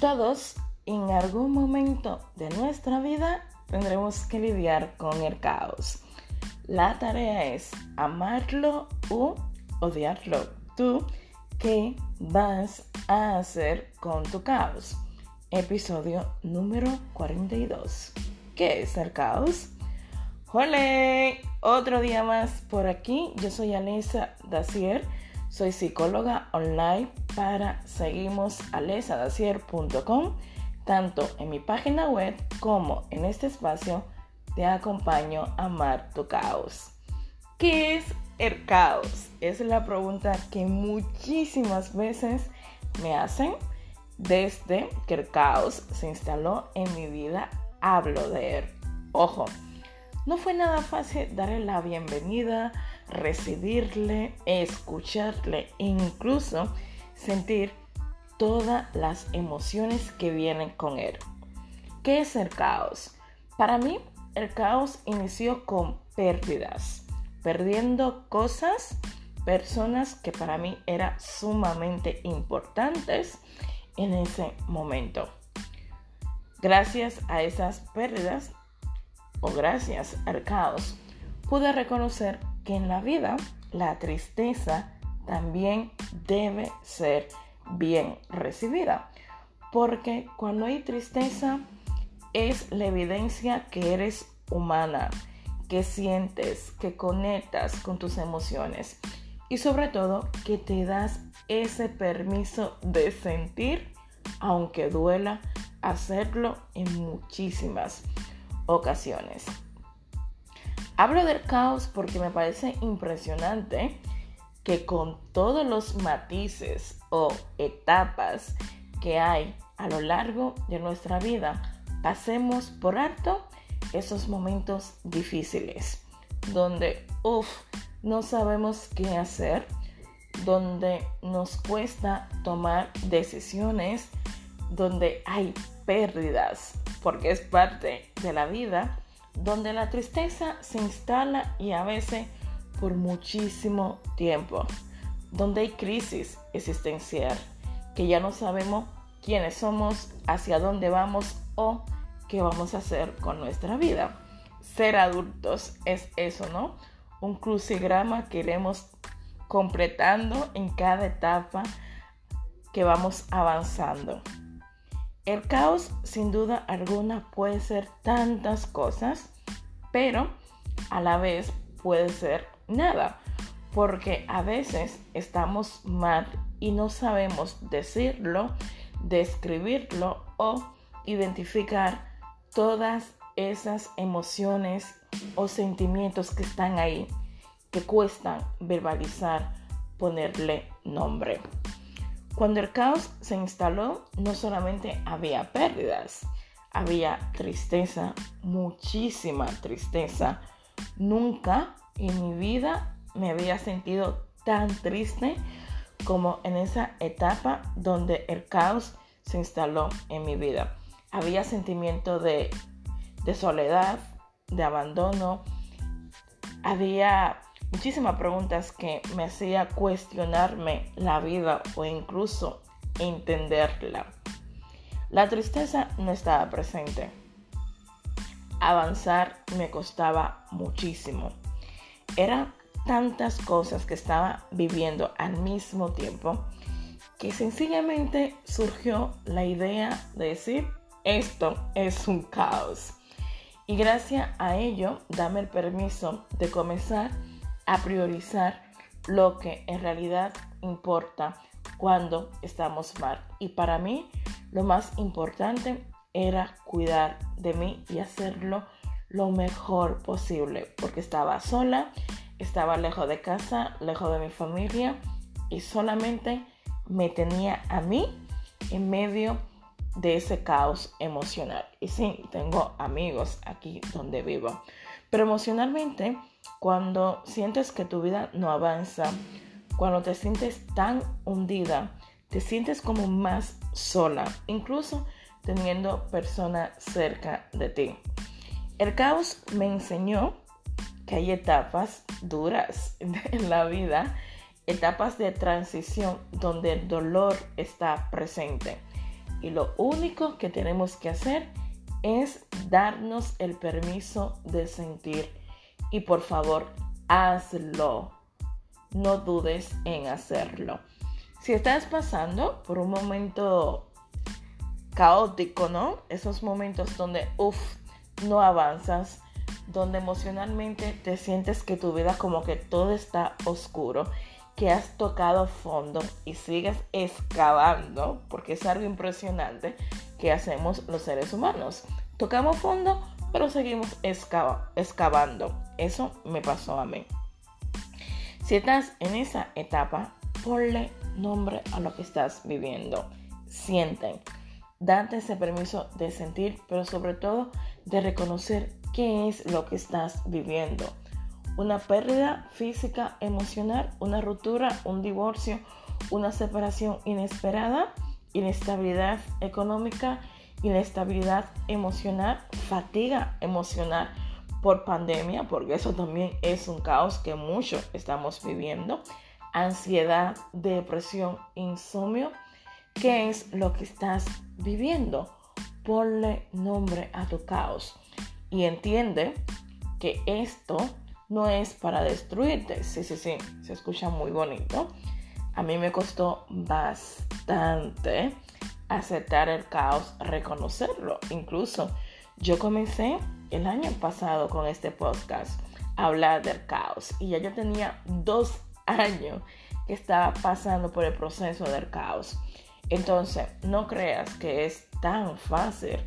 Todos en algún momento de nuestra vida tendremos que lidiar con el caos. La tarea es amarlo u odiarlo. ¿Tú qué vas a hacer con tu caos? Episodio número 42. ¿Qué es el caos? Hola, otro día más por aquí. Yo soy Alisa Dacier, soy psicóloga online para seguimosalesadacier.com. Tanto en mi página web como en este espacio te acompaño a amar tu caos. ¿Qué es el caos? Es la pregunta que muchísimas veces me hacen desde que el caos se instaló en mi vida. Hablo de él. Ojo, no fue nada fácil darle la bienvenida, recibirle, escucharle e incluso sentir todas las emociones que vienen con él. ¿Qué es el caos? Para mí, el caos inició con pérdidas, perdiendo cosas, personas que para mí eran sumamente importantes en ese momento. Gracias a esas pérdidas o gracias al caos, pude reconocer que en la vida la tristeza también debe ser bien recibida. Porque cuando hay tristeza es la evidencia que eres humana, que sientes, que conectas con tus emociones y sobre todo que te das ese permiso de sentir, aunque duela hacerlo en muchísimas ocasiones. Hablo del caos porque me parece impresionante que con todos los matices o etapas que hay a lo largo de nuestra vida, pasemos por alto esos momentos difíciles, donde, uff, no sabemos qué hacer, donde nos cuesta tomar decisiones, donde hay pérdidas, porque es parte de la vida, donde la tristeza se instala y a veces por muchísimo tiempo, donde hay crisis existencial, que ya no sabemos quiénes somos, hacia dónde vamos o qué vamos a hacer con nuestra vida. Ser adultos es eso, ¿no? Un crucigrama que iremos completando en cada etapa que vamos avanzando. El caos, sin duda alguna, puede ser tantas cosas, pero a la vez puede ser nada, porque a veces estamos mal y no sabemos decirlo, describirlo o identificar todas esas emociones o sentimientos que están ahí, que cuestan verbalizar, ponerle nombre. Cuando el caos se instaló, no solamente había pérdidas, había tristeza, muchísima tristeza. Nunca en mi vida me había sentido tan triste como en esa etapa donde el caos se instaló en mi vida. Había sentimiento de, de soledad, de abandono, había muchísimas preguntas que me hacía cuestionarme la vida o incluso entenderla. La tristeza no estaba presente. Avanzar me costaba muchísimo. Eran tantas cosas que estaba viviendo al mismo tiempo que sencillamente surgió la idea de decir, esto es un caos. Y gracias a ello, dame el permiso de comenzar a priorizar lo que en realidad importa cuando estamos mal. Y para mí lo más importante era cuidar de mí y hacerlo lo mejor posible, porque estaba sola, estaba lejos de casa, lejos de mi familia y solamente me tenía a mí en medio de ese caos emocional. Y sí, tengo amigos aquí donde vivo, pero emocionalmente cuando sientes que tu vida no avanza, cuando te sientes tan hundida, te sientes como más sola, incluso teniendo personas cerca de ti. El caos me enseñó que hay etapas duras en la vida, etapas de transición donde el dolor está presente. Y lo único que tenemos que hacer es darnos el permiso de sentir. Y por favor, hazlo. No dudes en hacerlo. Si estás pasando por un momento caótico, ¿no? Esos momentos donde, uff, no avanzas, donde emocionalmente te sientes que tu vida como que todo está oscuro, que has tocado fondo y sigues excavando, porque es algo impresionante que hacemos los seres humanos. Tocamos fondo, pero seguimos excavando. Eso me pasó a mí. Si estás en esa etapa, ponle nombre a lo que estás viviendo. Sienten. Date ese permiso de sentir, pero sobre todo de reconocer qué es lo que estás viviendo. Una pérdida física, emocional, una ruptura, un divorcio, una separación inesperada, inestabilidad económica, inestabilidad emocional, fatiga emocional por pandemia, porque eso también es un caos que muchos estamos viviendo, ansiedad, depresión, insomnio. ¿Qué es lo que estás viviendo? Ponle nombre a tu caos y entiende que esto no es para destruirte. Sí, sí, sí, se escucha muy bonito. A mí me costó bastante aceptar el caos, reconocerlo. Incluso yo comencé el año pasado con este podcast a hablar del caos y ya yo tenía dos años que estaba pasando por el proceso del caos. Entonces, no creas que es tan fácil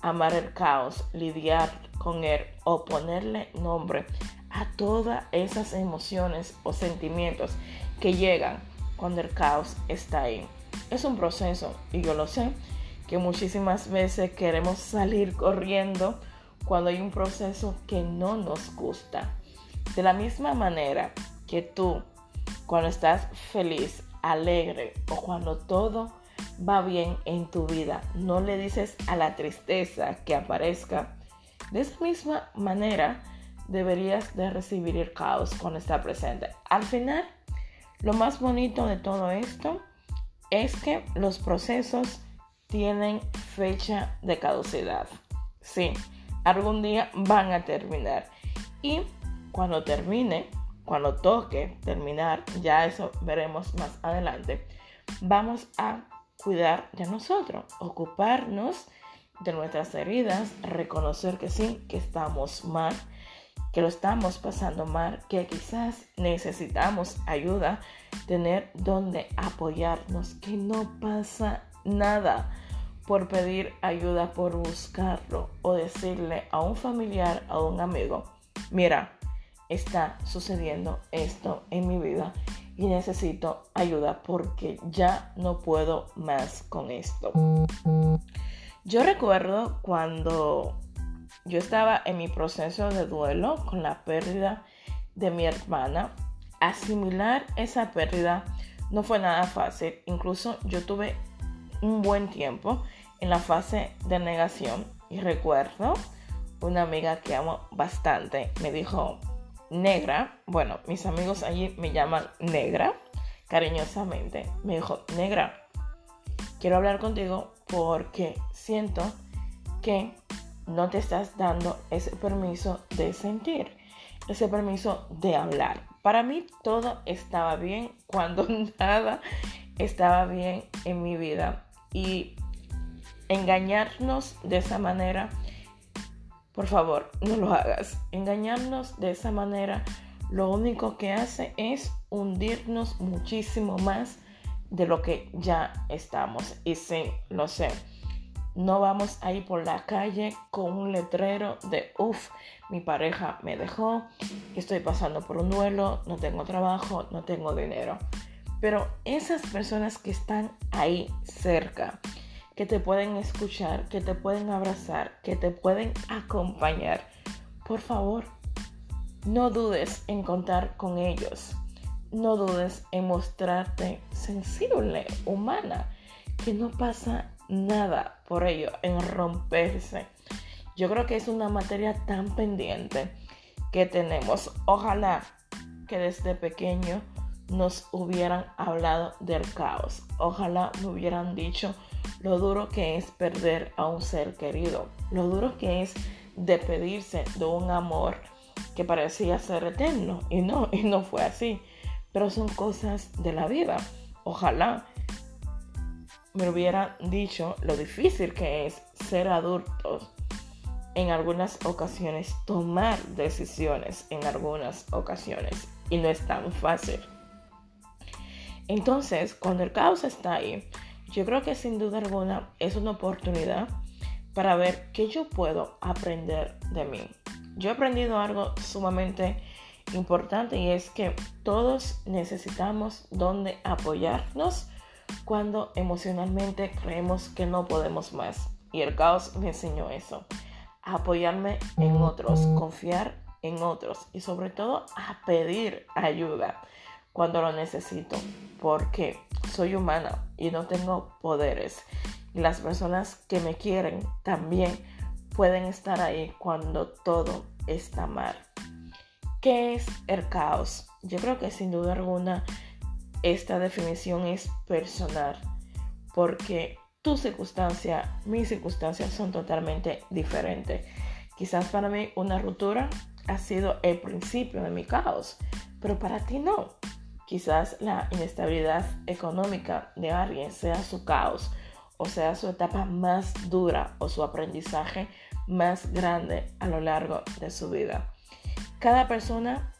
amar el caos, lidiar con él o ponerle nombre a todas esas emociones o sentimientos que llegan cuando el caos está ahí. Es un proceso y yo lo sé que muchísimas veces queremos salir corriendo cuando hay un proceso que no nos gusta. De la misma manera que tú, cuando estás feliz, alegre o cuando todo va bien en tu vida, no le dices a la tristeza que aparezca. De esa misma manera, deberías de recibir el caos cuando está presente. Al final, lo más bonito de todo esto es que los procesos tienen fecha de caducidad. Sí, algún día van a terminar. Y cuando termine, cuando toque terminar, ya eso veremos más adelante, vamos a cuidar de nosotros, ocuparnos de nuestras heridas, reconocer que sí, que estamos mal, que lo estamos pasando mal, que quizás necesitamos ayuda, tener donde apoyarnos, que no pasa nada por pedir ayuda, por buscarlo o decirle a un familiar, a un amigo, mira, está sucediendo esto en mi vida y necesito ayuda porque ya no puedo más con esto. Yo recuerdo cuando yo estaba en mi proceso de duelo con la pérdida de mi hermana. Asimilar esa pérdida no fue nada fácil. Incluso yo tuve un buen tiempo en la fase de negación. Y recuerdo una amiga que amo bastante me dijo, negra, bueno, mis amigos allí me llaman negra, cariñosamente. Me dijo, negra, quiero hablar contigo porque siento que no te estás dando ese permiso de sentir, ese permiso de hablar. Para mí todo estaba bien cuando nada estaba bien en mi vida. Y engañarnos de esa manera, por favor, no lo hagas. Engañarnos de esa manera lo único que hace es hundirnos muchísimo más de lo que ya estamos. Y sí, lo sé no vamos a ir por la calle con un letrero de, uff, mi pareja me dejó, estoy pasando por un duelo, no tengo trabajo, no tengo dinero. Pero esas personas que están ahí cerca, que te pueden escuchar, que te pueden abrazar, que te pueden acompañar, por favor, no dudes en contar con ellos. No dudes en mostrarte sensible, humana, que no pasa nada por ello en romperse. Yo creo que es una materia tan pendiente que tenemos. Ojalá que desde pequeño nos hubieran hablado del caos. Ojalá me hubieran dicho lo duro que es perder a un ser querido, lo duro que es despedirse de un amor que parecía ser eterno y no, y no fue así. Pero son cosas de la vida. Ojalá me hubiera dicho lo difícil que es ser adultos en algunas ocasiones, tomar decisiones en algunas ocasiones y no es tan fácil. Entonces, cuando el caos está ahí, yo creo que sin duda alguna es una oportunidad para ver qué yo puedo aprender de mí. Yo he aprendido algo sumamente importante y es que todos necesitamos donde apoyarnos cuando emocionalmente creemos que no podemos más. Y el caos me enseñó eso. apoyarme en otros, confiar en otros y sobre todo a pedir ayuda cuando lo necesito. Porque soy humana y no tengo poderes. Y las personas que me quieren también pueden estar ahí cuando todo está mal. ¿Qué es el caos? Yo creo que sin duda alguna esta definición es personal porque tu circunstancia, mis circunstancias son totalmente diferentes. Quizás para mí una ruptura ha sido el principio de mi caos, pero para ti no. Quizás la inestabilidad económica de alguien sea su caos o sea su etapa más dura o su aprendizaje más grande a lo largo de su vida. Cada persona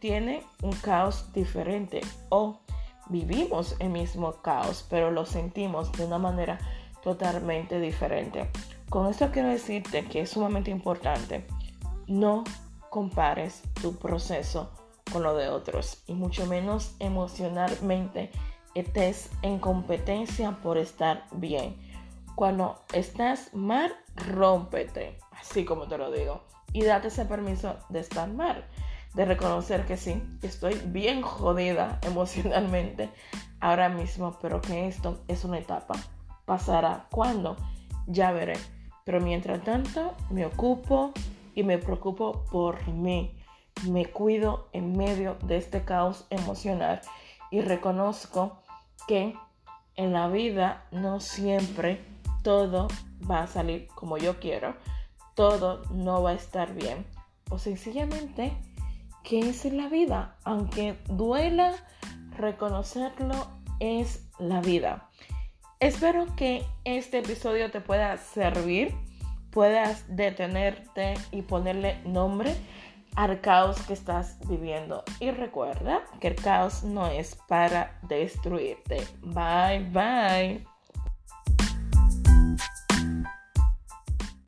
tiene un caos diferente o vivimos el mismo caos, pero lo sentimos de una manera totalmente diferente. Con esto quiero decirte que es sumamente importante no compares tu proceso con lo de otros y mucho menos emocionalmente estés en competencia por estar bien. Cuando estás mal, rómpete, así como te lo digo, y date ese permiso de estar mal de reconocer que sí, estoy bien jodida emocionalmente ahora mismo, pero que esto es una etapa. Pasará cuando, ya veré. Pero mientras tanto, me ocupo y me preocupo por mí. Me cuido en medio de este caos emocional y reconozco que en la vida no siempre todo va a salir como yo quiero. Todo no va a estar bien. O sencillamente que es la vida. Aunque duela reconocerlo, es la vida. Espero que este episodio te pueda servir, puedas detenerte y ponerle nombre al caos que estás viviendo. Y recuerda que el caos no es para destruirte. Bye bye.